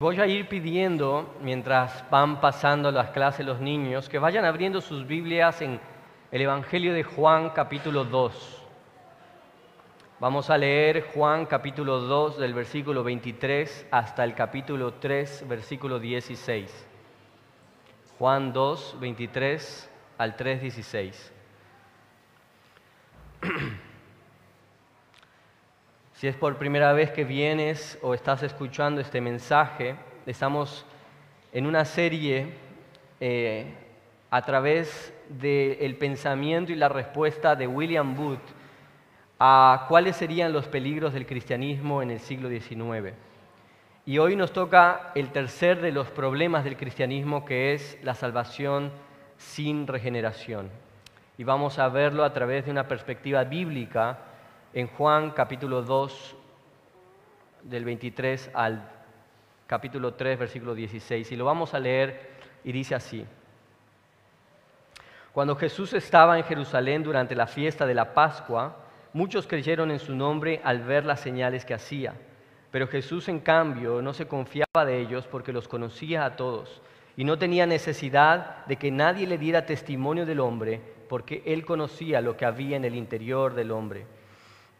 Voy a ir pidiendo, mientras van pasando las clases los niños, que vayan abriendo sus Biblias en el Evangelio de Juan capítulo 2. Vamos a leer Juan capítulo 2 del versículo 23 hasta el capítulo 3, versículo 16. Juan 2, 23 al 3, 16. Si es por primera vez que vienes o estás escuchando este mensaje, estamos en una serie eh, a través del pensamiento y la respuesta de William Booth a cuáles serían los peligros del cristianismo en el siglo XIX. Y hoy nos toca el tercer de los problemas del cristianismo, que es la salvación sin regeneración. Y vamos a verlo a través de una perspectiva bíblica en Juan capítulo 2, del 23 al capítulo 3, versículo 16. Y lo vamos a leer y dice así. Cuando Jesús estaba en Jerusalén durante la fiesta de la Pascua, muchos creyeron en su nombre al ver las señales que hacía. Pero Jesús, en cambio, no se confiaba de ellos porque los conocía a todos y no tenía necesidad de que nadie le diera testimonio del hombre porque él conocía lo que había en el interior del hombre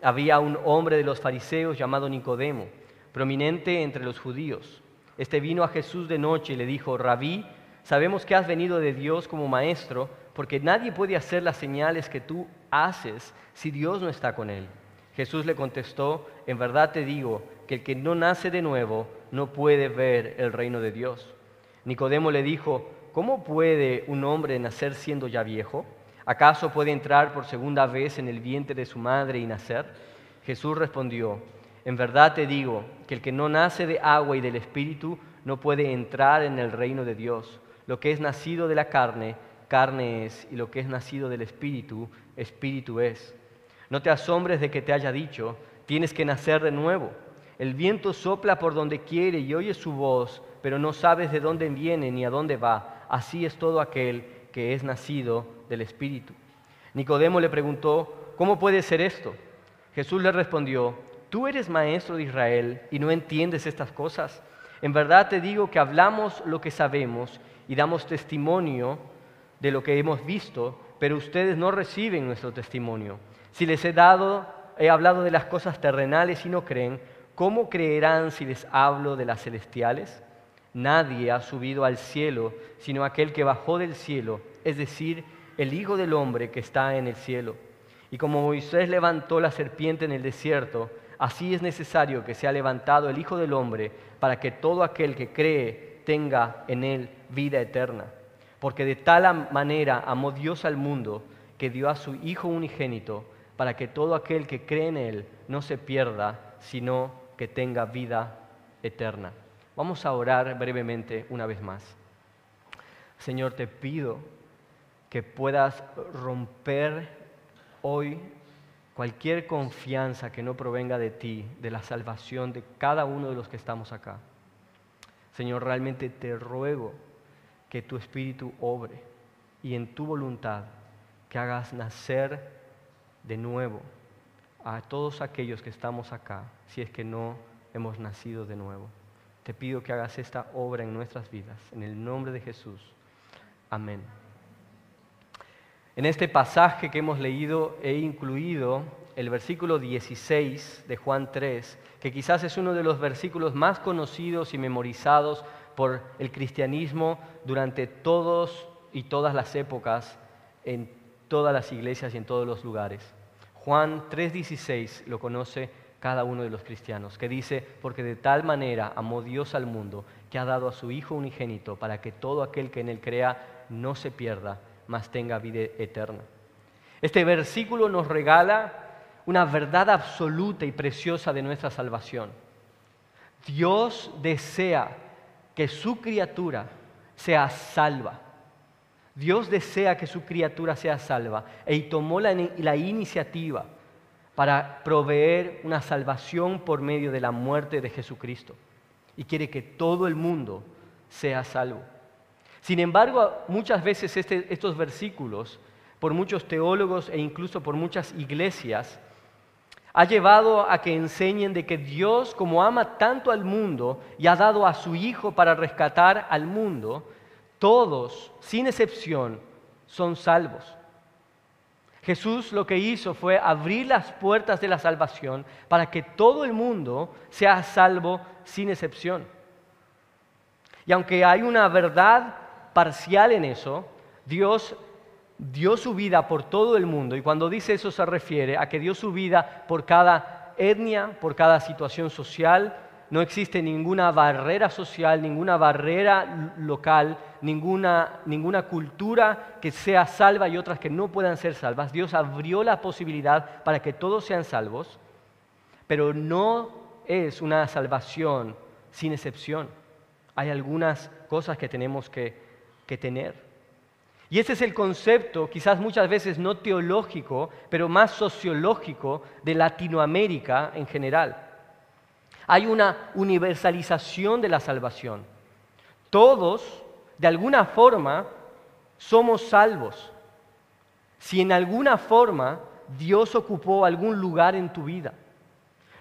había un hombre de los fariseos llamado Nicodemo, prominente entre los judíos. Este vino a Jesús de noche y le dijo, Rabí, sabemos que has venido de Dios como maestro, porque nadie puede hacer las señales que tú haces si Dios no está con él. Jesús le contestó, en verdad te digo que el que no nace de nuevo no puede ver el reino de Dios. Nicodemo le dijo, ¿cómo puede un hombre nacer siendo ya viejo? ¿Acaso puede entrar por segunda vez en el vientre de su madre y nacer? Jesús respondió, en verdad te digo que el que no nace de agua y del Espíritu no puede entrar en el reino de Dios. Lo que es nacido de la carne, carne es, y lo que es nacido del Espíritu, Espíritu es. No te asombres de que te haya dicho, tienes que nacer de nuevo. El viento sopla por donde quiere y oye su voz, pero no sabes de dónde viene ni a dónde va. Así es todo aquel que es nacido del Espíritu. Nicodemo le preguntó, ¿cómo puede ser esto? Jesús le respondió, tú eres maestro de Israel y no entiendes estas cosas. En verdad te digo que hablamos lo que sabemos y damos testimonio de lo que hemos visto, pero ustedes no reciben nuestro testimonio. Si les he dado, he hablado de las cosas terrenales y no creen, ¿cómo creerán si les hablo de las celestiales? Nadie ha subido al cielo, sino aquel que bajó del cielo, es decir, el Hijo del Hombre que está en el cielo. Y como Moisés levantó la serpiente en el desierto, así es necesario que sea levantado el Hijo del Hombre para que todo aquel que cree tenga en él vida eterna. Porque de tal manera amó Dios al mundo que dio a su Hijo unigénito para que todo aquel que cree en él no se pierda, sino que tenga vida eterna. Vamos a orar brevemente una vez más. Señor, te pido que puedas romper hoy cualquier confianza que no provenga de ti, de la salvación de cada uno de los que estamos acá. Señor, realmente te ruego que tu Espíritu obre y en tu voluntad que hagas nacer de nuevo a todos aquellos que estamos acá, si es que no hemos nacido de nuevo. Te pido que hagas esta obra en nuestras vidas, en el nombre de Jesús. Amén. En este pasaje que hemos leído he incluido el versículo 16 de Juan 3, que quizás es uno de los versículos más conocidos y memorizados por el cristianismo durante todos y todas las épocas, en todas las iglesias y en todos los lugares. Juan 3:16 lo conoce cada uno de los cristianos, que dice, porque de tal manera amó Dios al mundo, que ha dado a su Hijo unigénito, para que todo aquel que en él crea no se pierda, mas tenga vida eterna. Este versículo nos regala una verdad absoluta y preciosa de nuestra salvación. Dios desea que su criatura sea salva. Dios desea que su criatura sea salva y tomó la, la, iniciativa para proveer una salvación por medio de la muerte de Jesucristo. Y quiere que todo el mundo sea salvo. Sin embargo, muchas veces este, estos versículos, por muchos teólogos e incluso por muchas iglesias, ha llevado a que enseñen de que Dios, como ama tanto al mundo y ha dado a su Hijo para rescatar al mundo, todos, sin excepción, son salvos. Jesús lo que hizo fue abrir las puertas de la salvación para que todo el mundo sea salvo sin excepción. Y aunque hay una verdad parcial en eso, Dios dio su vida por todo el mundo y cuando dice eso se refiere a que dio su vida por cada etnia, por cada situación social. No existe ninguna barrera social, ninguna barrera local, ninguna, ninguna cultura que sea salva y otras que no puedan ser salvas. Dios abrió la posibilidad para que todos sean salvos, pero no es una salvación sin excepción. Hay algunas cosas que tenemos que, que tener. Y ese es el concepto, quizás muchas veces no teológico, pero más sociológico de Latinoamérica en general. Hay una universalización de la salvación. Todos, de alguna forma, somos salvos. Si en alguna forma Dios ocupó algún lugar en tu vida.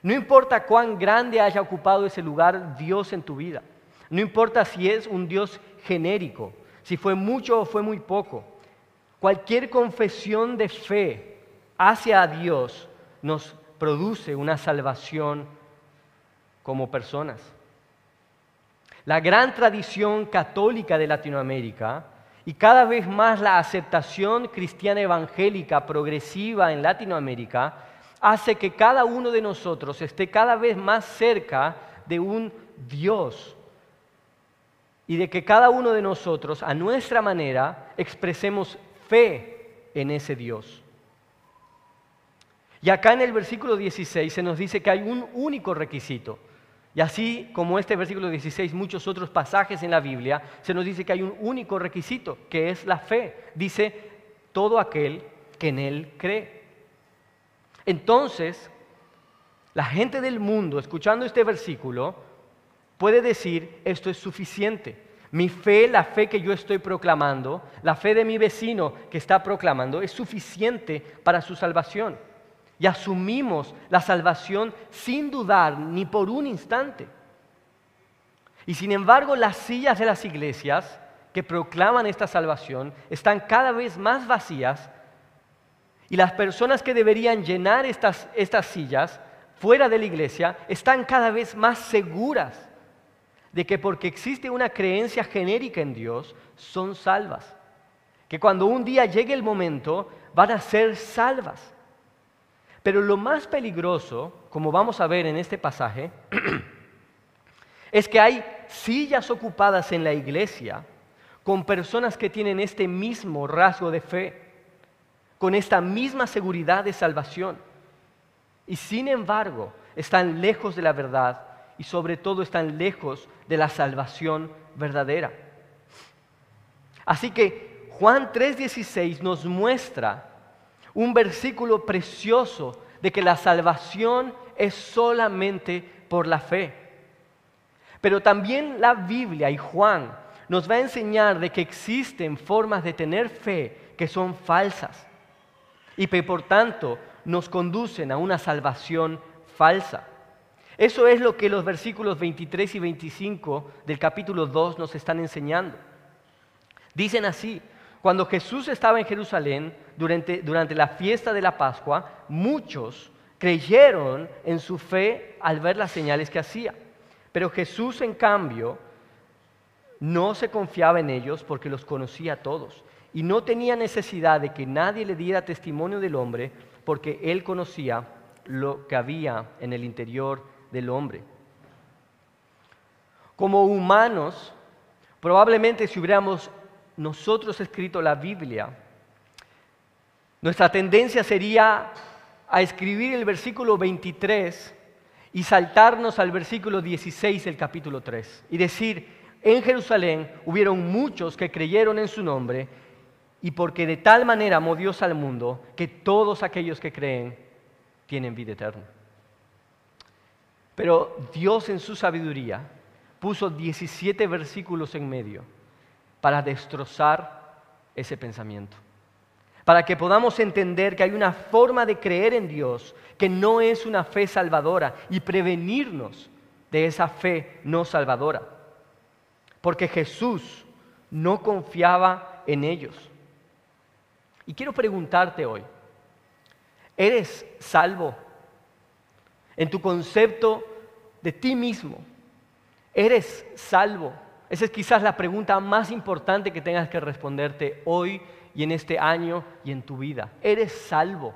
No importa cuán grande haya ocupado ese lugar Dios en tu vida. No importa si es un Dios genérico, si fue mucho o fue muy poco. Cualquier confesión de fe hacia Dios nos produce una salvación como personas. La gran tradición católica de Latinoamérica y cada vez más la aceptación cristiana evangélica progresiva en Latinoamérica hace que cada uno de nosotros esté cada vez más cerca de un Dios y de que cada uno de nosotros, a nuestra manera, expresemos fe en ese Dios. Y acá en el versículo 16 se nos dice que hay un único requisito. Y así como este versículo 16, muchos otros pasajes en la Biblia, se nos dice que hay un único requisito, que es la fe. Dice, todo aquel que en Él cree. Entonces, la gente del mundo, escuchando este versículo, puede decir, esto es suficiente. Mi fe, la fe que yo estoy proclamando, la fe de mi vecino que está proclamando, es suficiente para su salvación. Y asumimos la salvación sin dudar ni por un instante. Y sin embargo, las sillas de las iglesias que proclaman esta salvación están cada vez más vacías y las personas que deberían llenar estas, estas sillas fuera de la iglesia están cada vez más seguras de que porque existe una creencia genérica en Dios, son salvas. Que cuando un día llegue el momento, van a ser salvas. Pero lo más peligroso, como vamos a ver en este pasaje, es que hay sillas ocupadas en la iglesia con personas que tienen este mismo rasgo de fe, con esta misma seguridad de salvación. Y sin embargo, están lejos de la verdad y sobre todo están lejos de la salvación verdadera. Así que Juan 3:16 nos muestra un versículo precioso de que la salvación es solamente por la fe. Pero también la Biblia y Juan nos va a enseñar de que existen formas de tener fe que son falsas y que por tanto nos conducen a una salvación falsa. Eso es lo que los versículos 23 y 25 del capítulo 2 nos están enseñando. Dicen así, cuando Jesús estaba en Jerusalén durante, durante la fiesta de la Pascua, muchos creyeron en su fe al ver las señales que hacía. Pero Jesús, en cambio, no se confiaba en ellos porque los conocía a todos y no tenía necesidad de que nadie le diera testimonio del hombre porque él conocía lo que había en el interior del hombre. Como humanos, probablemente si hubiéramos nosotros escrito la Biblia, nuestra tendencia sería a escribir el versículo 23 y saltarnos al versículo 16 del capítulo 3 y decir, en Jerusalén hubieron muchos que creyeron en su nombre y porque de tal manera amó Dios al mundo que todos aquellos que creen tienen vida eterna. Pero Dios en su sabiduría puso 17 versículos en medio para destrozar ese pensamiento, para que podamos entender que hay una forma de creer en Dios que no es una fe salvadora y prevenirnos de esa fe no salvadora. Porque Jesús no confiaba en ellos. Y quiero preguntarte hoy, ¿eres salvo en tu concepto de ti mismo? ¿Eres salvo? Esa es quizás la pregunta más importante que tengas que responderte hoy y en este año y en tu vida. ¿Eres salvo?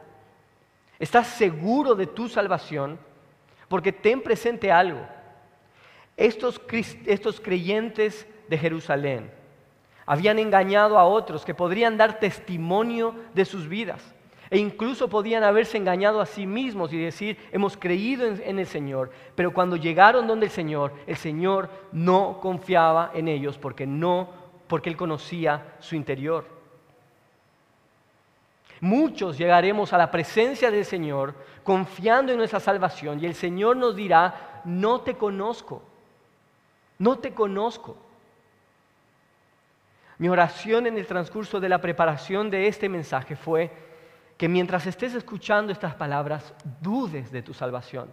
¿Estás seguro de tu salvación? Porque ten presente algo. Estos, estos creyentes de Jerusalén habían engañado a otros que podrían dar testimonio de sus vidas. E incluso podían haberse engañado a sí mismos y decir, hemos creído en, el Señor. Pero cuando llegaron donde el Señor, el Señor no confiaba en ellos porque no, porque Él conocía su interior. Muchos llegaremos a la presencia del Señor confiando en nuestra salvación y el Señor nos dirá, no te conozco, no te conozco. Mi oración en el transcurso de la preparación de este mensaje fue, que mientras estés escuchando estas palabras, dudes de tu salvación.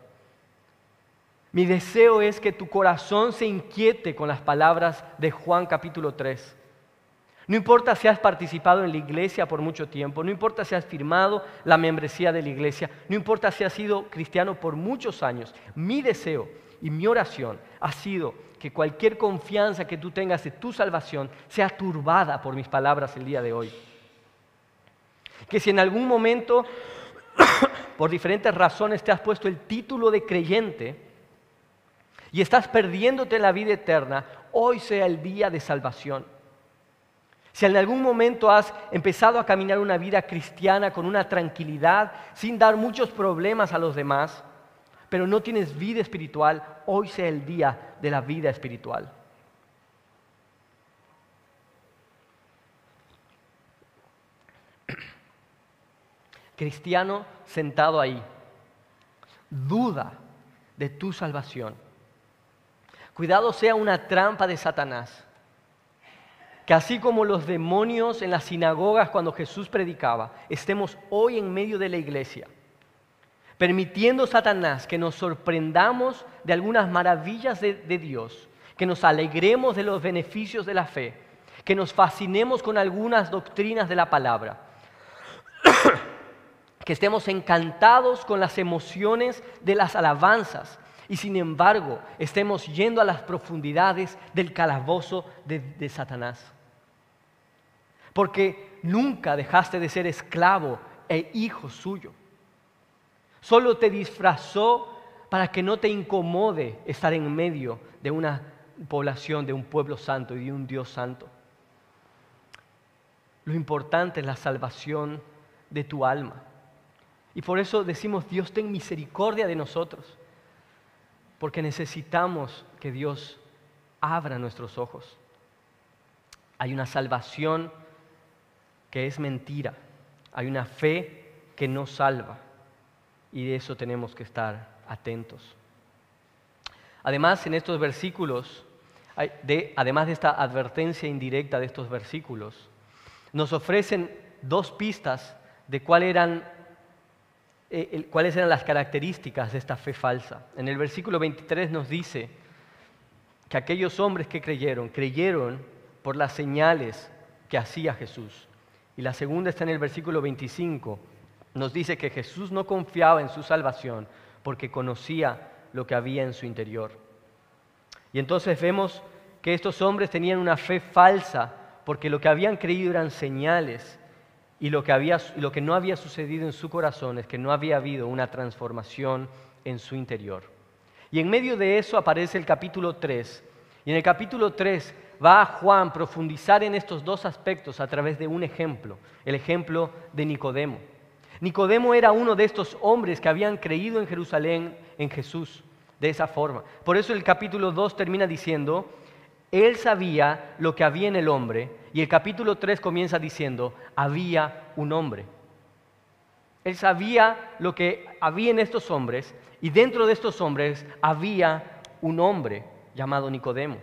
Mi deseo es que tu corazón se inquiete con las palabras de Juan capítulo 3. No importa si has participado en la iglesia por mucho tiempo, no importa si has firmado la membresía de la iglesia, no importa si has sido cristiano por muchos años, mi deseo y mi oración ha sido que cualquier confianza que tú tengas de tu salvación sea turbada por mis palabras el día de hoy que si en algún momento, por diferentes razones, te has puesto el título de creyente y estás perdiéndote la vida eterna, hoy sea el día de salvación. Si en algún momento has empezado a caminar una vida cristiana con una tranquilidad, sin dar muchos problemas a los demás, pero no tienes vida espiritual, hoy sea el día de la vida espiritual. Cristiano sentado ahí, duda de tu salvación. Cuidado sea una trampa de Satanás. Que así como los demonios en las sinagogas cuando Jesús predicaba, estemos hoy en medio de la iglesia, permitiendo Satanás que nos sorprendamos de algunas maravillas de, de Dios, que nos alegremos de los beneficios de la fe, que nos fascinemos con algunas doctrinas de la palabra que estemos encantados con las emociones de las alabanzas y sin embargo estemos yendo a las profundidades del calabozo de, Satanás. Porque nunca dejaste de ser esclavo e hijo suyo. Solo te disfrazó para que no te incomode estar en medio de una población, de un pueblo santo y de un Dios santo. Lo importante es la salvación de tu alma. Y por eso decimos, Dios, ten misericordia de nosotros, porque necesitamos que Dios abra nuestros ojos. Hay una salvación que es mentira, hay una fe que no salva, y de eso tenemos que estar atentos. Además, en estos versículos, además de esta advertencia indirecta de estos versículos, nos ofrecen dos pistas de cuáles eran eh, cuáles eran las características de esta fe falsa. En el versículo 23 nos dice que aquellos hombres que creyeron, creyeron por las señales que hacía Jesús. Y la segunda está en el versículo 25. Nos dice que Jesús no confiaba en su salvación porque conocía lo que había en su interior. Y entonces vemos que estos hombres tenían una fe falsa porque lo que habían creído eran señales y lo que, no había sucedido en su corazón es que no había habido una transformación en su interior. Y en medio de eso aparece el capítulo 3. Y en el capítulo 3 va a Juan profundizar en estos dos aspectos a través de un ejemplo, el ejemplo de Nicodemo. Nicodemo era uno de estos hombres que habían creído en Jerusalén en Jesús de esa forma. Por eso el capítulo 2 termina diciendo, él sabía lo que había en el hombre y el capítulo 3 comienza diciendo, había un hombre. Él sabía lo que había en estos hombres y dentro de estos hombres había un hombre llamado Nicodemo.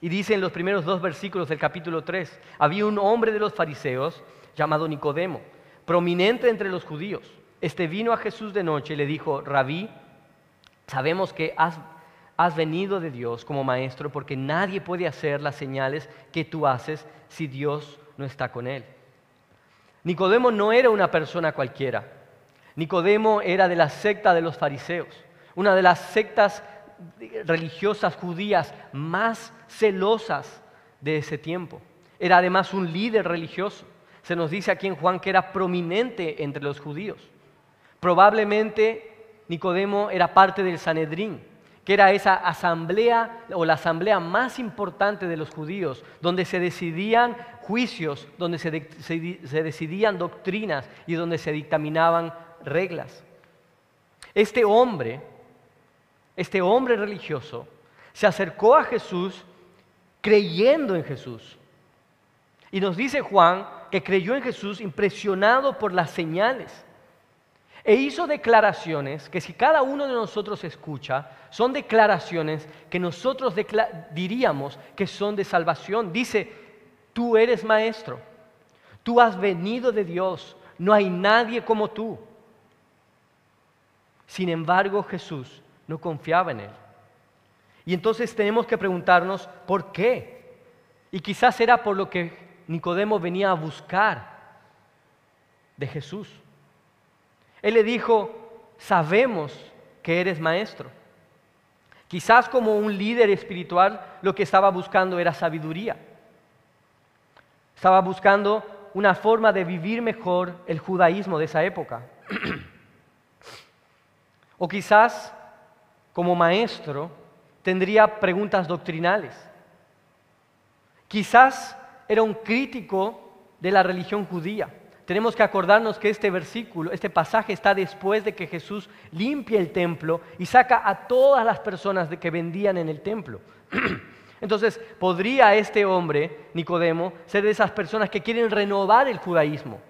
Y dice en los primeros dos versículos del capítulo 3, había un hombre de los fariseos llamado Nicodemo, prominente entre los judíos. Este vino a Jesús de noche y le dijo, Rabí, sabemos que has, has venido de Dios como maestro porque nadie puede hacer las señales que tú haces si Dios no está con él. Nicodemo no era una persona cualquiera. Nicodemo era de la secta de los fariseos, una de las sectas religiosas judías más celosas de ese tiempo. Era además un líder religioso. Se nos dice aquí en Juan que era prominente entre los judíos. Probablemente Nicodemo era parte del Sanedrín, que era esa asamblea o la asamblea más importante de los judíos, donde se decidían juicios, donde se, decidían doctrinas y donde se dictaminaban reglas. Este hombre, este hombre religioso, se acercó a Jesús creyendo en Jesús. Y nos dice Juan que creyó en Jesús impresionado por las señales. E hizo declaraciones que si cada uno de nosotros escucha, son declaraciones que nosotros diríamos que son de salvación. Dice, tú eres maestro, tú has venido de Dios, no hay nadie como tú. Sin embargo, Jesús no confiaba en él. Y entonces tenemos que preguntarnos, ¿por qué? Y quizás era por lo que Nicodemo venía a buscar de Jesús. Él le dijo, sabemos que eres maestro. Quizás como un líder espiritual lo que estaba buscando era sabiduría. Estaba buscando una forma de vivir mejor el judaísmo de esa época. o quizás como maestro tendría preguntas doctrinales. Quizás era un crítico de la religión judía tenemos que acordarnos que este versículo, este pasaje está después de que Jesús limpia el templo y saca a todas las personas que vendían en el templo. Entonces, ¿podría este hombre, Nicodemo, ser de esas personas que quieren renovar el judaísmo?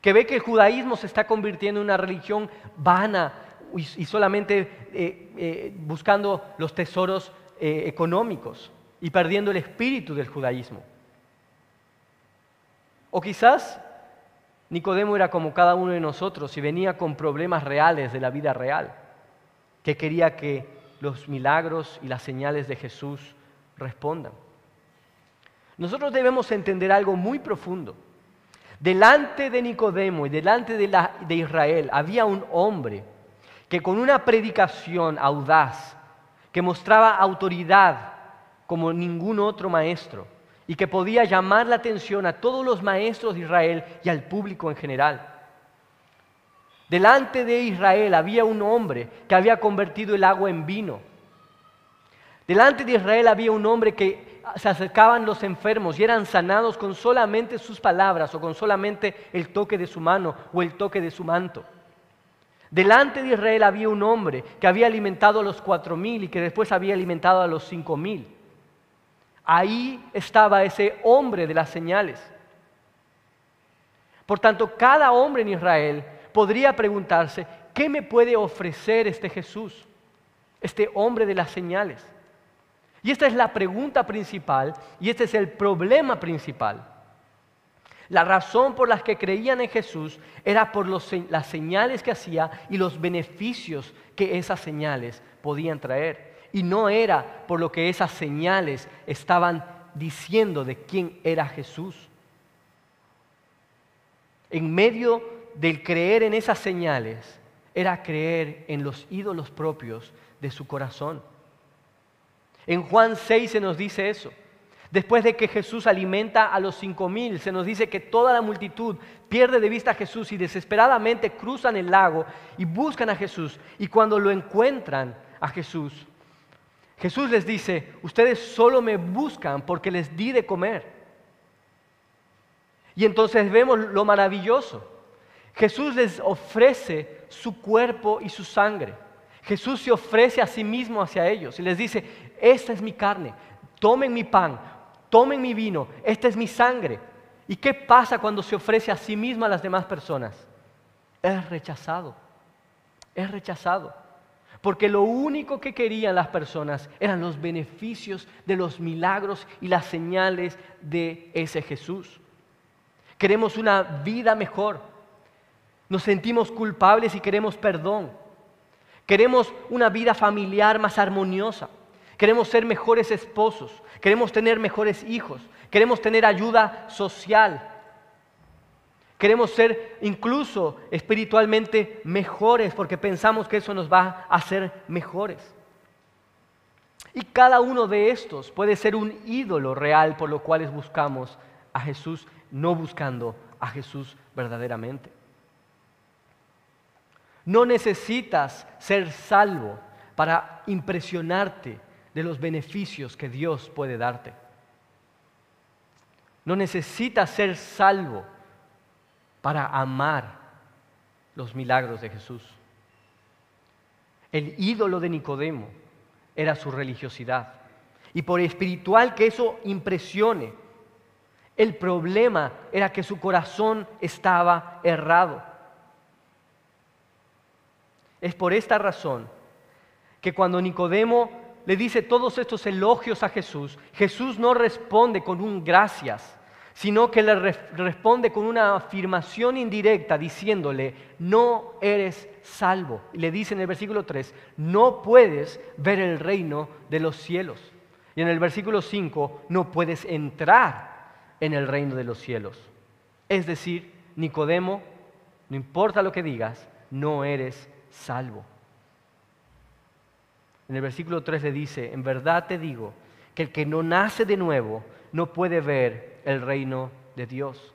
Que ve que el judaísmo se está convirtiendo en una religión vana y solamente eh, eh, buscando los tesoros eh, económicos y perdiendo el espíritu del judaísmo. O quizás Nicodemo era como cada uno de nosotros y venía con problemas reales de la vida real, que quería que los milagros y las señales de Jesús respondan. Nosotros debemos entender algo muy profundo. Delante de Nicodemo y delante de, de Israel había un hombre que con una predicación audaz, que mostraba autoridad como ningún otro maestro, y que podía llamar la atención a todos los maestros de Israel y al público en general. Delante de Israel había un hombre que había convertido el agua en vino. Delante de Israel había un hombre que se acercaban los enfermos y eran sanados con solamente sus palabras o con solamente el toque de su mano o el toque de su manto. Delante de Israel había un hombre que había alimentado a los cuatro mil y que después había alimentado a los cinco mil. Ahí estaba ese hombre de las señales. Por tanto, cada hombre en Israel podría preguntarse, ¿qué me puede ofrecer este Jesús, este hombre de las señales? Y esta es la pregunta principal y este es el problema principal. La razón por la que creían en Jesús era por las señales que hacía y los beneficios que esas señales podían traer. Y no era por lo que esas señales estaban diciendo de quién era Jesús. En medio del creer en esas señales, era creer en los ídolos propios de su corazón. En Juan 6 se nos dice eso. Después de que Jesús alimenta a los cinco mil, se nos dice que toda la multitud pierde de vista a Jesús y desesperadamente cruzan el lago y buscan a Jesús. Y cuando lo encuentran a Jesús, Jesús les dice, ustedes solo me buscan porque les di de comer. Y entonces vemos lo maravilloso. Jesús les ofrece su cuerpo y su sangre. Jesús se ofrece a sí mismo hacia ellos y les dice, esta es mi carne, tomen mi pan, tomen mi vino, esta es mi sangre. ¿Y qué pasa cuando se ofrece a sí mismo a las demás personas? Es rechazado, es rechazado. Porque lo único que querían las personas eran los beneficios de los milagros y las señales de ese Jesús. Queremos una vida mejor. Nos sentimos culpables y queremos perdón. Queremos una vida familiar más armoniosa. Queremos ser mejores esposos. Queremos tener mejores hijos. Queremos tener ayuda social. Queremos ser incluso espiritualmente mejores porque pensamos que eso nos va a hacer mejores. Y cada uno de estos puede ser un ídolo real por lo cual buscamos a Jesús, no buscando a Jesús verdaderamente. No necesitas ser salvo para impresionarte de los beneficios que Dios puede darte. No necesitas ser salvo para amar los milagros de Jesús. El ídolo de Nicodemo era su religiosidad. Y por espiritual que eso impresione, el problema era que su corazón estaba errado. Es por esta razón que cuando Nicodemo le dice todos estos elogios a Jesús, Jesús no responde con un gracias, sino que le responde con una afirmación indirecta diciéndole, no eres salvo. Le dice en el versículo 3, no puedes ver el reino de los cielos. Y en el versículo 5, no puedes entrar en el reino de los cielos. Es decir, Nicodemo, no importa lo que digas, no eres salvo. En el versículo 3 le dice, en verdad te digo, que el que no nace de nuevo no puede ver el reino de Dios.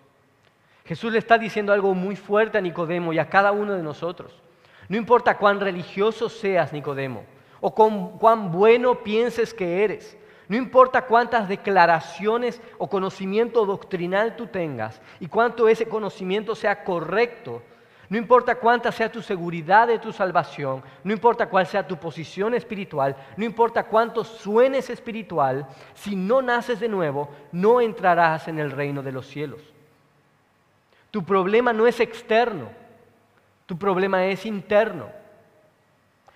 Jesús le está diciendo algo muy fuerte a Nicodemo y a cada uno de nosotros. No importa cuán religioso seas, Nicodemo, o cuán bueno pienses que eres. No importa cuántas declaraciones o conocimiento doctrinal tú tengas y cuánto ese conocimiento sea correcto no importa cuánta sea tu seguridad de tu salvación, no importa cuál sea tu posición espiritual, no importa cuánto suenes espiritual, si no naces de nuevo, no entrarás en el reino de los cielos. Tu problema no es externo, tu problema es interno.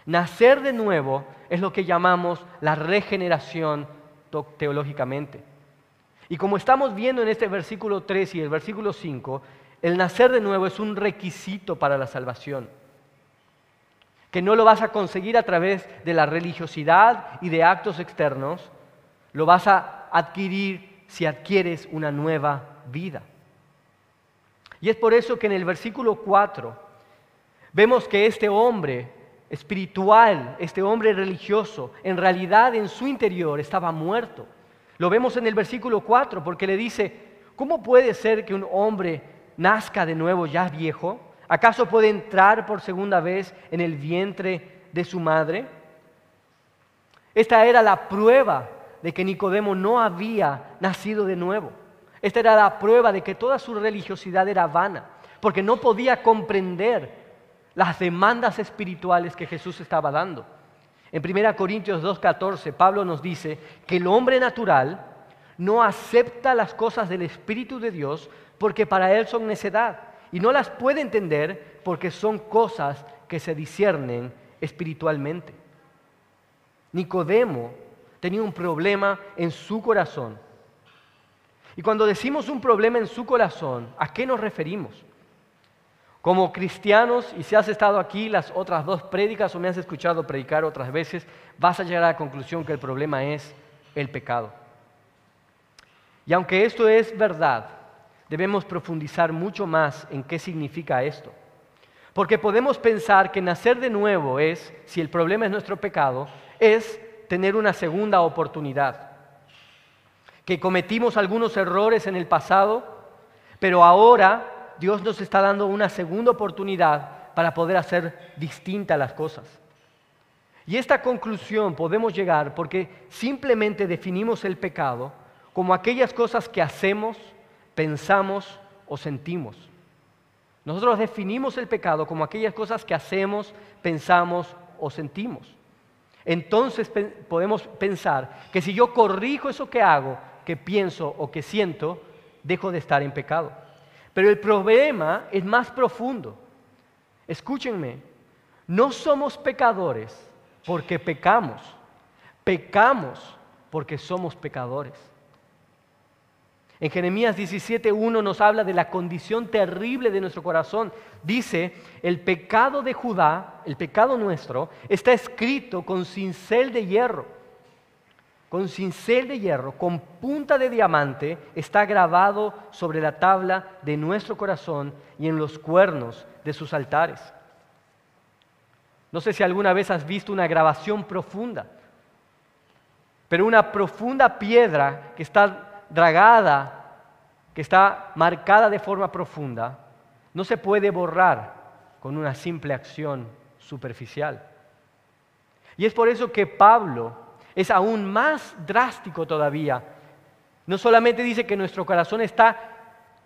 Nacer de nuevo es lo que llamamos la regeneración teológicamente. Y como estamos viendo en este versículo 3 y el versículo 5, el nacer de nuevo es un requisito para la salvación, que no lo vas a conseguir a través de la religiosidad y de actos externos, lo vas a adquirir si adquieres una nueva vida. Y es por eso que en el versículo 4 vemos que este hombre espiritual, este hombre religioso, en realidad en su interior estaba muerto. Lo vemos en el versículo 4 porque le dice, ¿cómo puede ser que un hombre nazca de nuevo ya viejo? ¿Acaso puede entrar por segunda vez en el vientre de su madre? Esta era la prueba de que Nicodemo no había nacido de nuevo. Esta era la prueba de que toda su religiosidad era vana, porque no podía comprender las demandas espirituales que Jesús estaba dando. En 1 Corintios 2.14, Pablo nos dice que el hombre natural no acepta las cosas del Espíritu de Dios porque para él son necedad y no las puede entender porque son cosas que se disciernen espiritualmente. Nicodemo tenía un problema en su corazón. Y cuando decimos un problema en su corazón, ¿a qué nos referimos? Como cristianos, y si has estado aquí las otras dos prédicas o me has escuchado predicar otras veces, vas a llegar a la conclusión que el problema es el pecado. Y aunque esto es verdad, debemos profundizar mucho más en qué significa esto. Porque podemos pensar que nacer de nuevo es, si el problema es nuestro pecado, es tener una segunda oportunidad. Que cometimos algunos errores en el pasado, pero ahora Dios nos está dando una segunda oportunidad para poder hacer distintas las cosas. Y esta conclusión podemos llegar porque simplemente definimos el pecado como aquellas cosas que hacemos, pensamos o sentimos. Nosotros definimos el pecado como aquellas cosas que hacemos, pensamos o sentimos. Entonces podemos pensar que si yo corrijo eso que hago, que pienso o que siento, dejo de estar en pecado. Pero el problema es más profundo. Escúchenme, no somos pecadores porque pecamos, pecamos porque somos pecadores. En Jeremías 17.1 nos habla de la condición terrible de nuestro corazón. Dice, el pecado de Judá, el pecado nuestro, está escrito con cincel de hierro. Con cincel de hierro, con punta de diamante, está grabado sobre la tabla de nuestro corazón y en los cuernos de sus altares. No sé si alguna vez has visto una grabación profunda, pero una profunda piedra que está dragada, que está marcada de forma profunda, no se puede borrar con una simple acción superficial. Y es por eso que Pablo es aún más drástico todavía. No solamente dice que nuestro corazón está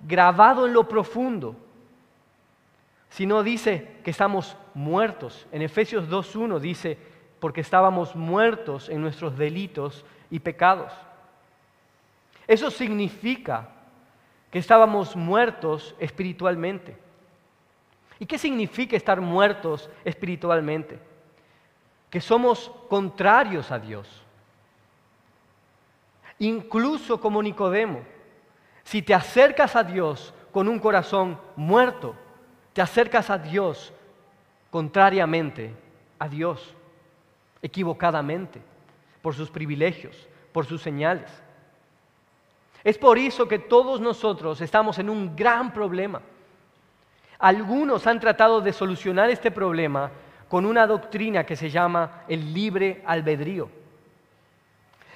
grabado en lo profundo, sino dice que estamos muertos. En Efesios 2.1 dice, porque estábamos muertos en nuestros delitos y pecados. Eso significa que estábamos muertos espiritualmente. ¿Y qué significa estar muertos espiritualmente? Que somos contrarios a Dios. Incluso como Nicodemo, si te acercas a Dios con un corazón muerto, te acercas a Dios contrariamente a Dios, equivocadamente, por sus privilegios, por sus señales. Es por eso que todos nosotros estamos en un gran problema. Algunos han tratado de solucionar este problema con una doctrina que se llama el libre albedrío,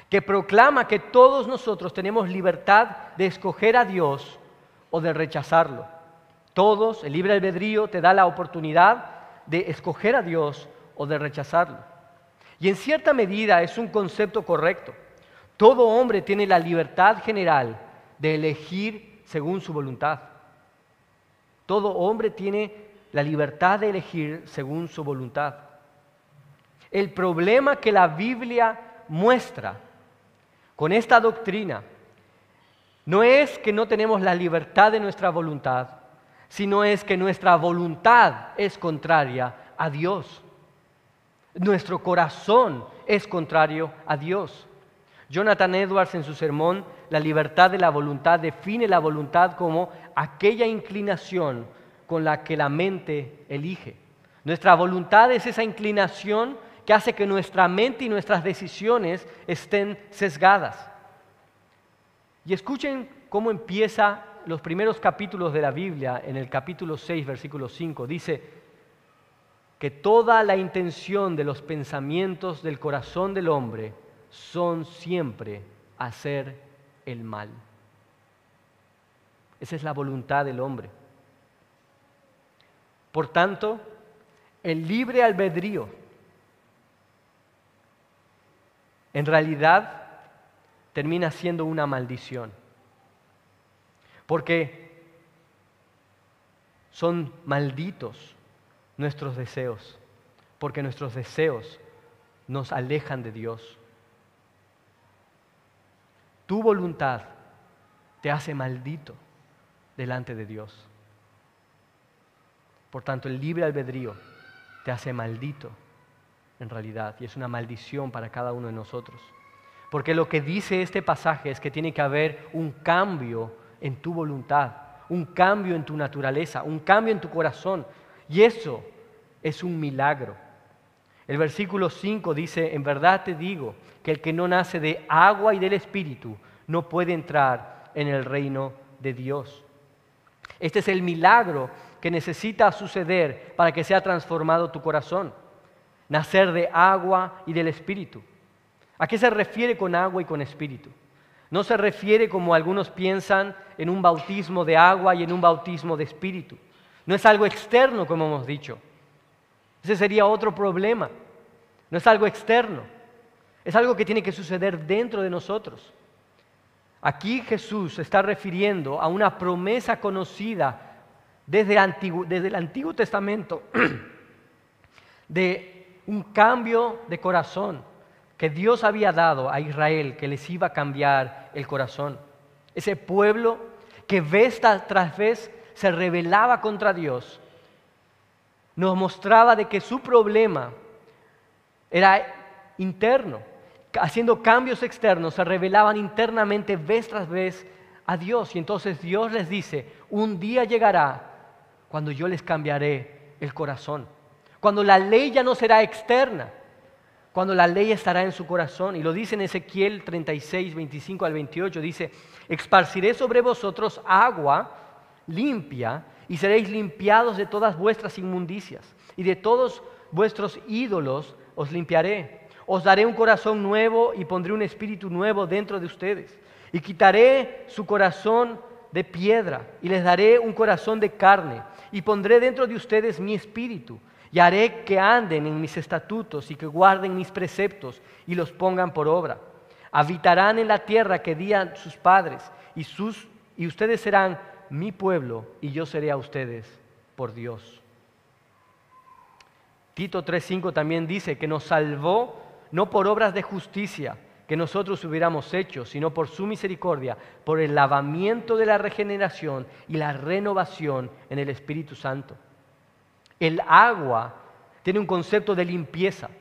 que proclama que todos nosotros tenemos libertad de escoger a Dios o de rechazarlo. Todos, el libre albedrío te da la oportunidad de escoger a Dios o de rechazarlo. Y en cierta medida es un concepto correcto. Todo hombre tiene la libertad general de elegir según su voluntad. Todo hombre tiene la libertad de elegir según su voluntad. El problema que la Biblia muestra con esta doctrina no es que no tenemos la libertad de nuestra voluntad, sino es que nuestra voluntad es contraria a Dios. Nuestro corazón es contrario a Dios. Jonathan Edwards en su sermón La libertad de la voluntad define la voluntad como aquella inclinación con la que la mente elige. Nuestra voluntad es esa inclinación que hace que nuestra mente y nuestras decisiones estén sesgadas. Y escuchen cómo empieza los primeros capítulos de la Biblia, en el capítulo 6, versículo 5, dice que toda la intención de los pensamientos del corazón del hombre son siempre hacer el mal. Esa es la voluntad del hombre. Por tanto, el libre albedrío en realidad termina siendo una maldición. Porque son malditos nuestros deseos, porque nuestros deseos nos alejan de Dios. Tu voluntad te hace maldito delante de Dios. Por tanto, el libre albedrío te hace maldito en realidad y es una maldición para cada uno de nosotros. Porque lo que dice este pasaje es que tiene que haber un cambio en tu voluntad, un cambio en tu naturaleza, un cambio en tu corazón. Y eso es un milagro. El versículo 5 dice, en verdad te digo que el que no nace de agua y del Espíritu no puede entrar en el reino de Dios. Este es el milagro que necesita suceder para que sea transformado tu corazón. Nacer de agua y del Espíritu. ¿A qué se refiere con agua y con Espíritu? No se refiere como algunos piensan en un bautismo de agua y en un bautismo de Espíritu. No es algo externo, como hemos dicho. Ese sería otro problema. No es algo externo. Es algo que tiene que suceder dentro de nosotros. Aquí Jesús está refiriendo a una promesa conocida desde, desde el Antiguo Testamento de un cambio de corazón que Dios había dado a Israel, que les iba a cambiar el corazón. Ese pueblo que vez tras vez se rebelaba contra Dios, nos mostraba de que su problema era interno. Haciendo cambios externos, se rebelaban internamente vez tras vez a Dios. Y entonces Dios les dice, un día llegará cuando yo les cambiaré el corazón, cuando la ley ya no será externa, cuando la ley estará en su corazón. Y lo dice en Ezequiel 36, 25 al 28, dice, esparciré sobre vosotros agua limpia y seréis limpiados de todas vuestras inmundicias y de todos vuestros ídolos os limpiaré. Os daré un corazón nuevo y pondré un espíritu nuevo dentro de ustedes. Y quitaré su corazón de piedra y les daré un corazón de carne. Y pondré dentro de ustedes mi espíritu. Y haré que anden en mis estatutos y que guarden mis preceptos y los pongan por obra. Habitarán en la tierra que dían sus padres y, sus, y ustedes serán mi pueblo y yo seré a ustedes por Dios. Tito 3.5 también dice que nos salvó no por obras de justicia que nosotros hubiéramos hecho, sino por su misericordia, por el lavamiento de la regeneración y la renovación en el Espíritu Santo. El agua tiene un concepto de limpieza,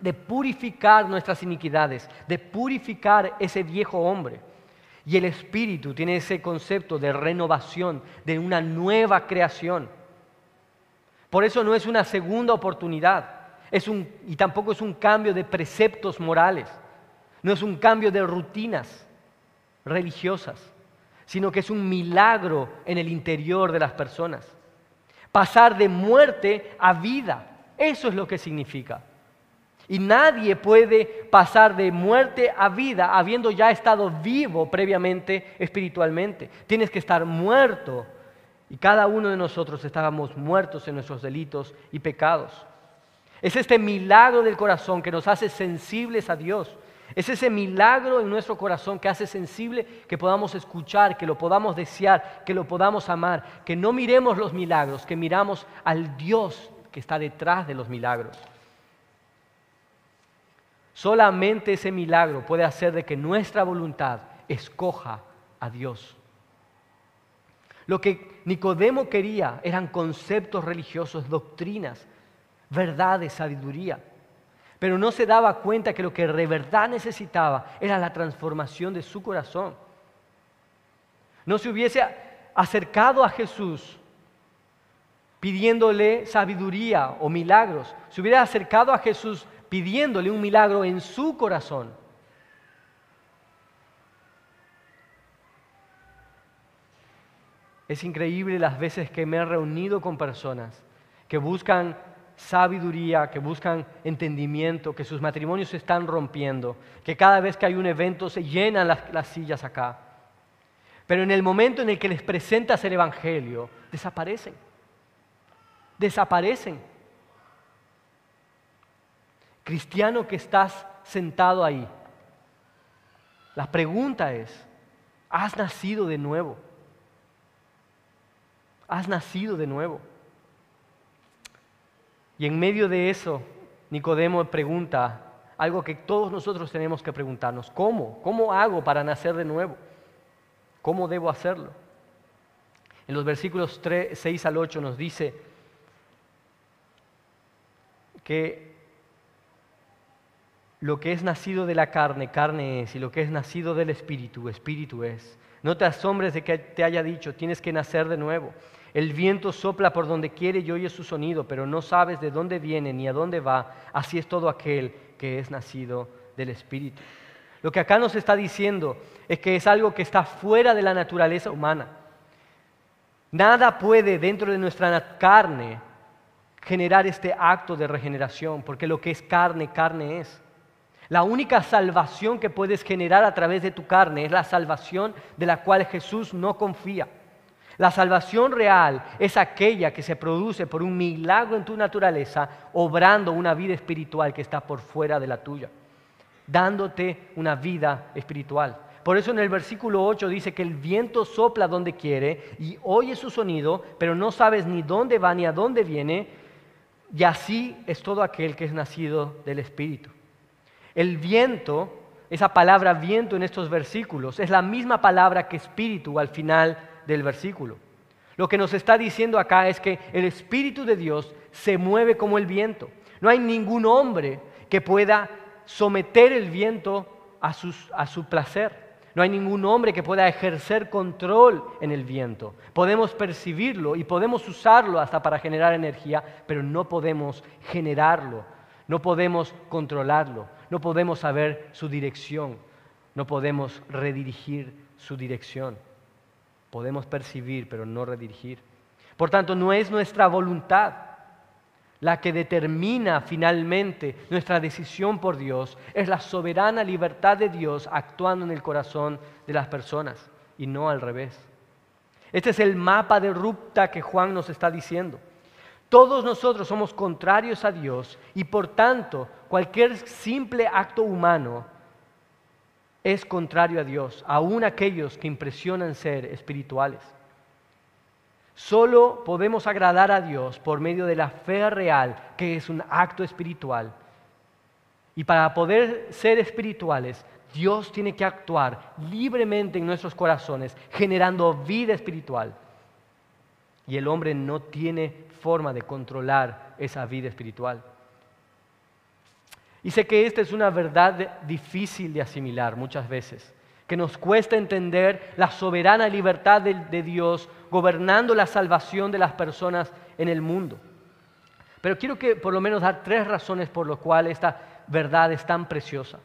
de purificar nuestras iniquidades, de purificar ese viejo hombre. Y el Espíritu tiene ese concepto de renovación, de una nueva creación. Por eso no es una segunda oportunidad, es un, y tampoco es un cambio de preceptos morales, no es un cambio de rutinas religiosas, sino que es un milagro en el interior de las personas. Pasar de muerte a vida, eso es lo que significa. Y nadie puede pasar de muerte a vida habiendo ya estado vivo previamente espiritualmente. Tienes que estar muerto. Y cada uno de nosotros estábamos muertos en nuestros delitos y pecados. Es este milagro del corazón que nos hace sensibles a Dios. Es ese milagro en nuestro corazón que hace sensible que podamos escuchar, que lo podamos desear, que lo podamos amar, que no miremos los milagros, que miramos al Dios que está detrás de los milagros. Solamente ese milagro puede hacer de que nuestra voluntad escoja a Dios. Lo que Nicodemo quería eran conceptos religiosos, doctrinas, verdades, sabiduría. Pero no se daba cuenta que lo que de verdad necesitaba era la transformación de su corazón. No se hubiese acercado a Jesús pidiéndole sabiduría o milagros. Se hubiera acercado a Jesús pidiéndole un milagro en su corazón. Es increíble las veces que me he reunido con personas que buscan sabiduría, que buscan entendimiento, que sus matrimonios se están rompiendo, que cada vez que hay un evento se llenan las, las sillas acá. Pero en el momento en el que les presentas el Evangelio, desaparecen. Desaparecen cristiano que estás sentado ahí, la pregunta es, ¿has nacido de nuevo? ¿Has nacido de nuevo? Y en medio de eso, Nicodemo pregunta algo que todos nosotros tenemos que preguntarnos, ¿cómo? ¿Cómo hago para nacer de nuevo? ¿Cómo debo hacerlo? En los versículos 3, 6 al 8 nos dice que lo que es nacido de la carne, carne es, y lo que es nacido del Espíritu, Espíritu es. No te asombres de que te haya dicho, tienes que nacer de nuevo. El viento sopla por donde quiere y oye su sonido, pero no sabes de dónde viene ni a dónde va. Así es todo aquel que es nacido del Espíritu. Lo que acá nos está diciendo es que es algo que está fuera de la naturaleza humana. Nada puede dentro de nuestra carne generar este acto de regeneración, porque lo que es carne, carne es. La única salvación que puedes generar a través de tu carne es la salvación de la cual Jesús no confía. La salvación real es aquella que se produce por un milagro en tu naturaleza, obrando una vida espiritual que está por fuera de la tuya, dándote una vida espiritual. Por eso en el versículo 8 dice que el viento sopla donde quiere y oye su sonido, pero no sabes ni dónde va ni a dónde viene, y así es todo aquel que es nacido del Espíritu. El viento, esa palabra viento en estos versículos, es la misma palabra que espíritu al final del versículo. Lo que nos está diciendo acá es que el Espíritu de Dios se mueve como el viento. No hay ningún hombre que pueda someter el viento a, a su placer. No hay ningún hombre que pueda ejercer control en el viento. Podemos percibirlo y podemos usarlo hasta para generar energía, pero no podemos generarlo, no podemos controlarlo, no podemos saber su dirección, no podemos redirigir su dirección. Podemos percibir, pero no redirigir. Por tanto, no es nuestra voluntad la que determina finalmente nuestra decisión por Dios, es la soberana libertad de Dios actuando en el corazón de las personas y no al revés. Este es el mapa de ruta que Juan nos está diciendo. Todos nosotros somos contrarios a Dios y por tanto cualquier simple acto humano es contrario a Dios, aun aquellos que impresionan ser espirituales. Solo podemos agradar a Dios por medio de la fe real, que es un acto espiritual. Y para poder ser espirituales, Dios tiene que actuar libremente en nuestros corazones, generando vida espiritual. Y el hombre no tiene forma de controlar esa vida espiritual. Y sé que esta es una verdad difícil de asimilar muchas veces que nos cuesta entender la soberana libertad de, Dios gobernando la salvación de las personas en el mundo. Pero quiero que por lo menos dar tres razones por las cuales esta verdad es tan preciosa.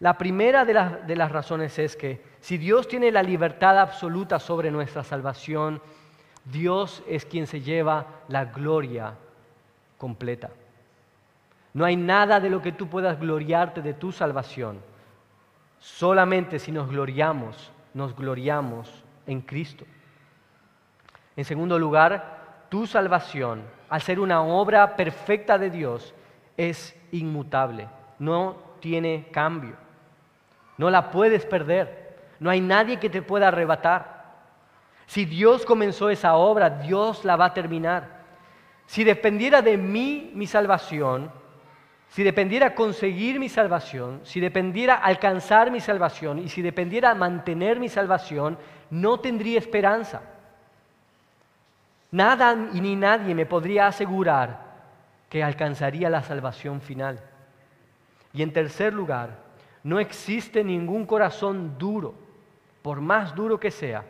La primera de de las razones es que si Dios tiene la libertad absoluta sobre nuestra salvación, Dios es quien se lleva la gloria completa. No hay nada de lo que tú puedas gloriarte de tu salvación Solamente si nos gloriamos, nos gloriamos en Cristo. En segundo lugar, tu salvación, al ser una obra perfecta de Dios, es inmutable, no tiene cambio. No la puedes perder, no hay nadie que te pueda arrebatar. Si Dios comenzó esa obra, Dios la va a terminar. Si dependiera de mí mi salvación, si dependiera conseguir mi salvación, si dependiera alcanzar mi salvación y si dependiera mantener mi salvación, no tendría esperanza. Nada y ni nadie me podría asegurar que alcanzaría la salvación final. Y en tercer lugar, no existe ningún corazón duro, por más duro que sea,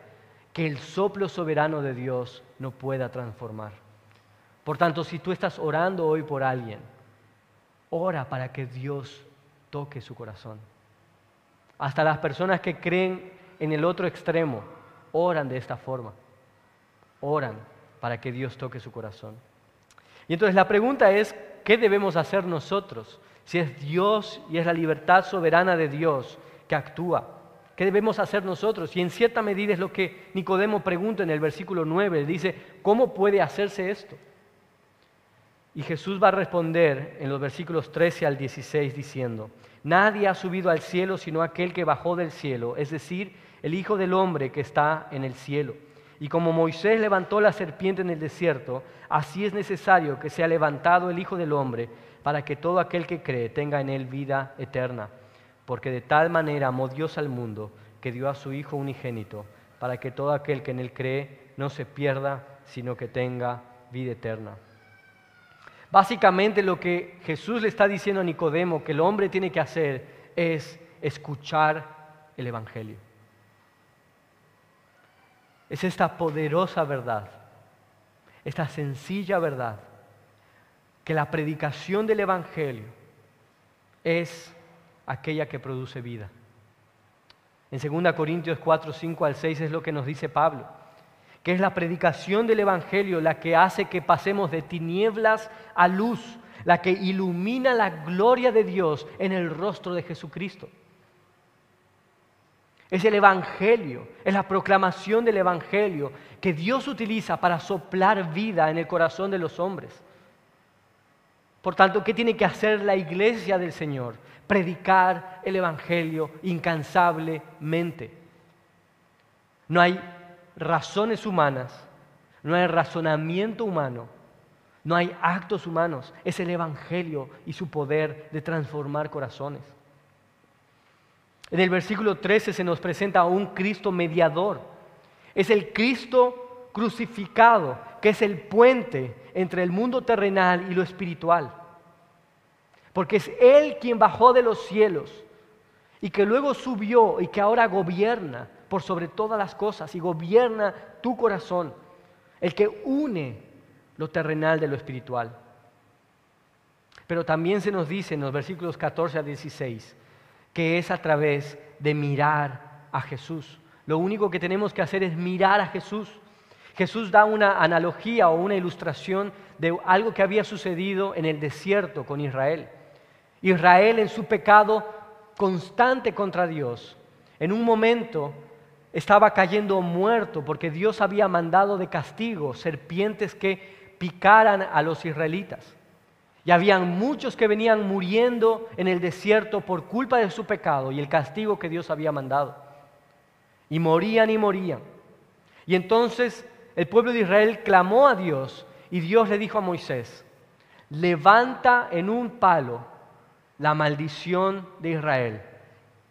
que el soplo soberano de Dios no pueda transformar. Por tanto, si tú estás orando hoy por alguien, ora para que Dios toque su corazón. Hasta las personas que creen en el otro extremo oran de esta forma. Oran para que Dios toque su corazón. Y entonces la pregunta es, ¿qué debemos hacer nosotros? Si es Dios y es la libertad soberana de Dios que actúa, ¿qué debemos hacer nosotros? Y en cierta medida es lo que Nicodemo pregunta en el versículo 9. Dice, ¿cómo puede hacerse esto? Y Jesús va a responder en los versículos 13 al 16 diciendo, Nadie ha subido al cielo sino aquel que bajó del cielo, es decir, el Hijo del Hombre que está en el cielo. Y como Moisés levantó la serpiente en el desierto, así es necesario que sea levantado el Hijo del Hombre para que todo aquel que cree tenga en él vida eterna. Porque de tal manera amó Dios al mundo que dio a su Hijo unigénito, para que todo aquel que en él cree no se pierda, sino que tenga vida eterna. Básicamente lo que Jesús le está diciendo a Nicodemo que el hombre tiene que hacer es escuchar el Evangelio. Es esta poderosa verdad, esta sencilla verdad, que la predicación del Evangelio es aquella que produce vida. En 2 Corintios 4, 5 al 6 es lo que nos dice Pablo que es la predicación del Evangelio la que hace que pasemos de tinieblas a luz, la que ilumina la gloria de Dios en el rostro de Jesucristo. Es el Evangelio, es la proclamación del Evangelio que Dios utiliza para soplar vida en el corazón de los hombres. Por tanto, ¿qué tiene que hacer la iglesia del Señor? Predicar el Evangelio incansablemente. No hay razones humanas, no hay razonamiento humano, no hay actos humanos, es el Evangelio y su poder de transformar corazones. En el versículo 13 se nos presenta a un Cristo mediador. Es el Cristo crucificado, que es el puente entre el mundo terrenal y lo espiritual. Porque es Él quien bajó de los cielos y que luego subió y que ahora gobierna por sobre todas las cosas y gobierna tu corazón, el que une lo terrenal de lo espiritual. Pero también se nos dice en los versículos 14 a 16 que es a través de mirar a Jesús. Lo único que tenemos que hacer es mirar a Jesús. Jesús da una analogía o una ilustración de algo que había sucedido en el desierto con Israel. Israel en su pecado constante contra Dios, en un momento estaba cayendo muerto porque Dios había mandado de castigo serpientes que picaran a los israelitas. Y habían muchos que venían muriendo en el desierto por culpa de su pecado y el castigo que Dios había mandado. Y morían y morían. Y entonces el pueblo de Israel clamó a Dios y Dios le dijo a Moisés, levanta en un palo la maldición de Israel,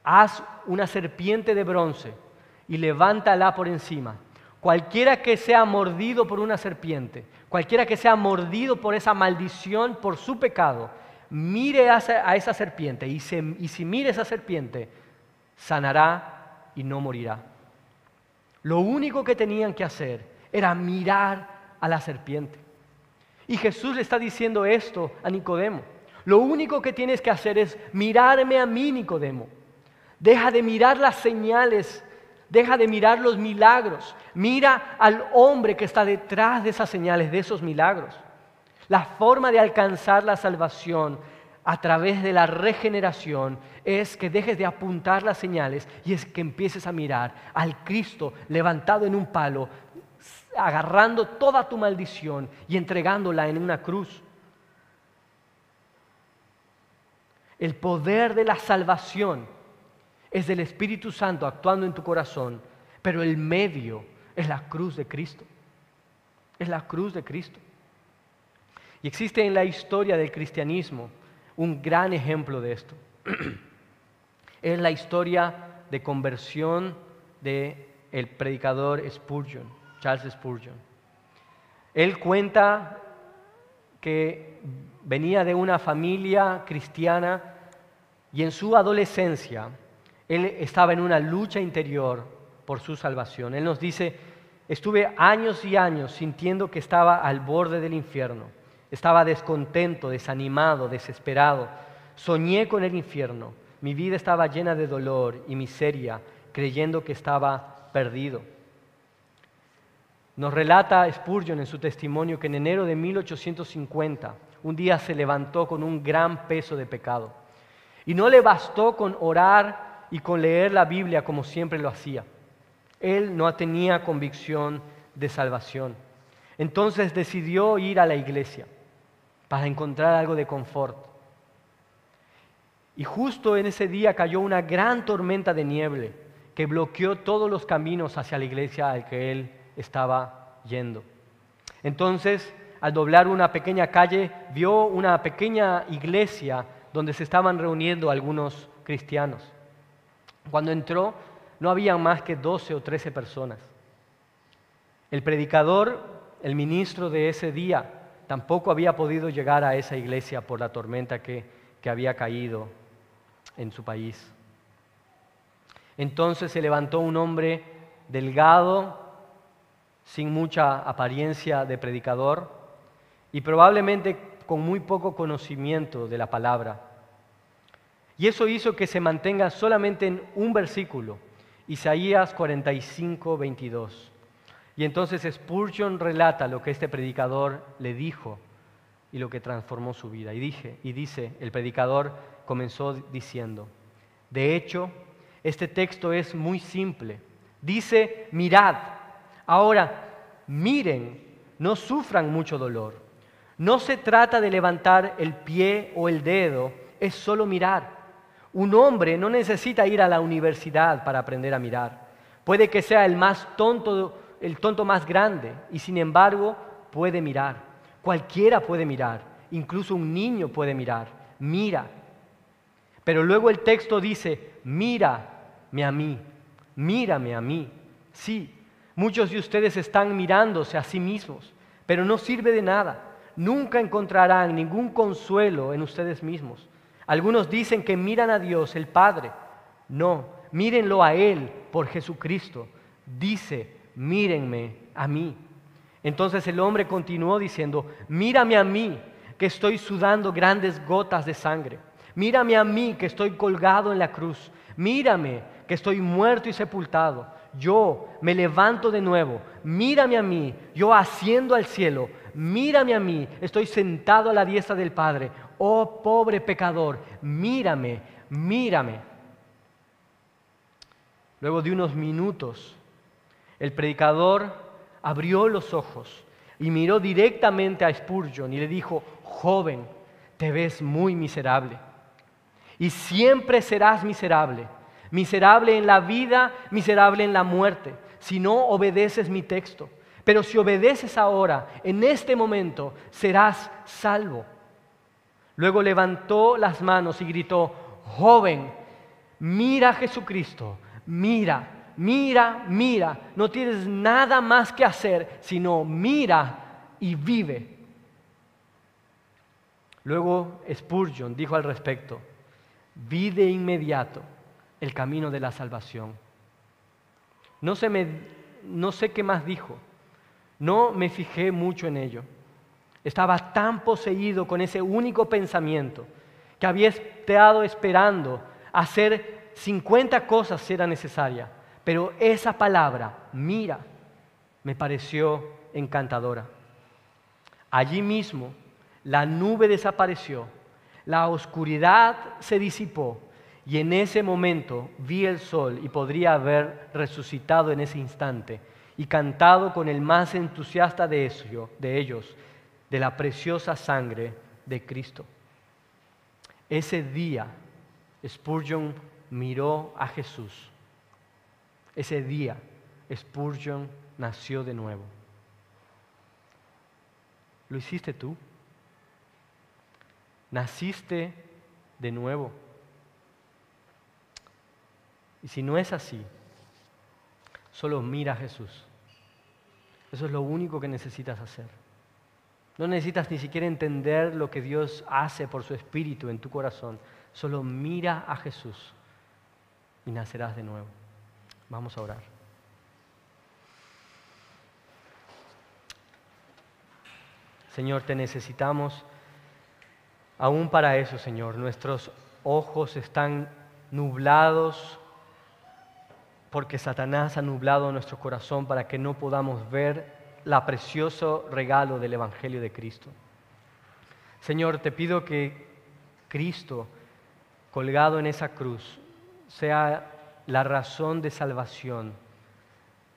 haz una serpiente de bronce y levántala por encima. Cualquiera que sea mordido por una serpiente, cualquiera que sea mordido por esa maldición, por su pecado, mire a esa, serpiente y, si mire esa serpiente, sanará y no morirá. Lo único que tenían que hacer era mirar a la serpiente. Y Jesús le está diciendo esto a Nicodemo. Lo único que tienes que hacer es mirarme a mí, Nicodemo. Deja de mirar las señales, deja de mirar los milagros. Mira al hombre que está detrás de esas señales, de esos milagros. La forma de alcanzar la salvación a través de la regeneración es que dejes de apuntar las señales y es que empieces a mirar al Cristo levantado en un palo, agarrando toda tu maldición y entregándola en una cruz. El poder de la salvación es del Espíritu Santo actuando en tu corazón, pero el medio es la cruz de Cristo. Es la cruz de Cristo. Y existe en la historia del cristianismo un gran ejemplo de esto. es la historia de conversión de el predicador Spurgeon, Charles Spurgeon. Él cuenta que venía de una familia cristiana y en su adolescencia él estaba en una lucha interior por su salvación. Él nos dice, estuve años y años sintiendo que estaba al borde del infierno. Estaba descontento, desanimado, desesperado. Soñé con el infierno. Mi vida estaba llena de dolor y miseria, creyendo que estaba perdido. Nos relata Spurgeon en su testimonio que en enero de 1850 un día se levantó con un gran peso de pecado. Y no le bastó con orar y con leer la Biblia como siempre lo hacía. Él no tenía convicción de salvación. Entonces decidió ir a la iglesia para encontrar algo de confort. Y justo en ese día cayó una gran tormenta de nieve que bloqueó todos los caminos hacia la iglesia al que él estaba yendo. Entonces, al doblar una pequeña calle, vio una pequeña iglesia donde se estaban reuniendo algunos cristianos. Cuando entró, no había más que 12 o 13 personas. El predicador, el ministro de ese día, tampoco había podido llegar a esa iglesia por la tormenta que, que había caído en su país. Entonces se levantó un hombre delgado, sin mucha apariencia de predicador y probablemente con muy poco conocimiento de la palabra. Y eso hizo que se mantenga solamente en un versículo, Isaías 45, 22. Y entonces Spurgeon relata lo que este predicador le dijo y lo que transformó su vida. Y, dije, y dice, el predicador comenzó diciendo, de hecho, este texto es muy simple. Dice, mirad, ahora miren, no sufran mucho dolor. No se trata de levantar el pie o el dedo, es solo mirar. Un hombre no necesita ir a la universidad para aprender a mirar. Puede que sea el más tonto, el tonto más grande, y sin embargo puede mirar. Cualquiera puede mirar, incluso un niño puede mirar. Mira. Pero luego el texto dice, mírame a mí, mírame a mí. Sí, muchos de ustedes están mirándose a sí mismos, pero no sirve de nada. Nunca encontrarán ningún consuelo en ustedes mismos. Algunos dicen que miran a Dios, el Padre, No, mírenlo a Él por Jesucristo. Dice, mírenme a mí. Entonces el hombre continuó diciendo, mírame a mí, que estoy sudando grandes gotas de sangre. Mírame a mí, que estoy colgado en la cruz. Mírame, que estoy muerto y sepultado. Yo me levanto de nuevo. Mírame a mí, yo asciendo al cielo. Mírame a mí, estoy sentado a la diestra del Padre. Oh pobre pecador, mírame, mírame. Luego de unos minutos, el predicador abrió los ojos y miró directamente a Spurgeon y le dijo, joven, te ves muy miserable. Y siempre serás miserable. Miserable en la vida, miserable en la muerte, si no obedeces mi texto. Pero si obedeces ahora, en este momento, serás salvo. Luego levantó las manos y gritó, joven, mira a Jesucristo, mira, mira, mira. No tienes nada más que hacer, sino mira y vive. Luego Spurgeon dijo al respecto, vi de inmediato el camino de la salvación. No, sé qué más dijo, no me fijé mucho en ello. Estaba tan poseído con ese único pensamiento que había estado esperando hacer 50 cosas si era necesaria. Pero esa palabra, mira, me pareció encantadora. Allí mismo la nube desapareció, la oscuridad se disipó y en ese momento vi el sol y podría haber resucitado en ese instante y cantado con el más entusiasta de, de ellos de la preciosa sangre de Cristo. Ese día Spurgeon miró a Jesús. Ese día Spurgeon nació de nuevo. ¿Lo hiciste tú? ¿Naciste de nuevo? Y si no es así, solo mira a Jesús. Eso es lo único que necesitas hacer. No necesitas ni siquiera entender lo que Dios hace por su espíritu en tu corazón. Solo mira a Jesús y nacerás de nuevo. Vamos a orar. Señor, te necesitamos aún para eso, Señor. Nuestros ojos están nublados porque Satanás ha nublado nuestro corazón para que no podamos ver la precioso regalo del Evangelio de Cristo. Señor, te pido que Cristo, colgado en esa cruz, sea la razón de salvación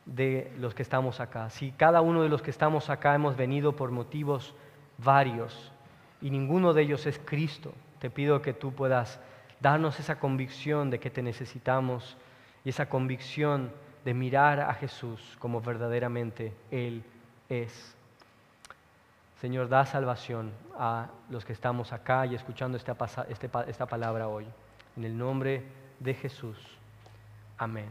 de los que estamos acá. Si cada uno de los que estamos acá hemos venido por motivos varios y ninguno de ellos es Cristo, te pido que tú puedas darnos esa convicción de que te necesitamos y esa convicción de mirar a Jesús como verdaderamente Él es. Señor, da salvación a los que estamos acá y escuchando esta, este esta palabra hoy. En el nombre de Jesús. Amén.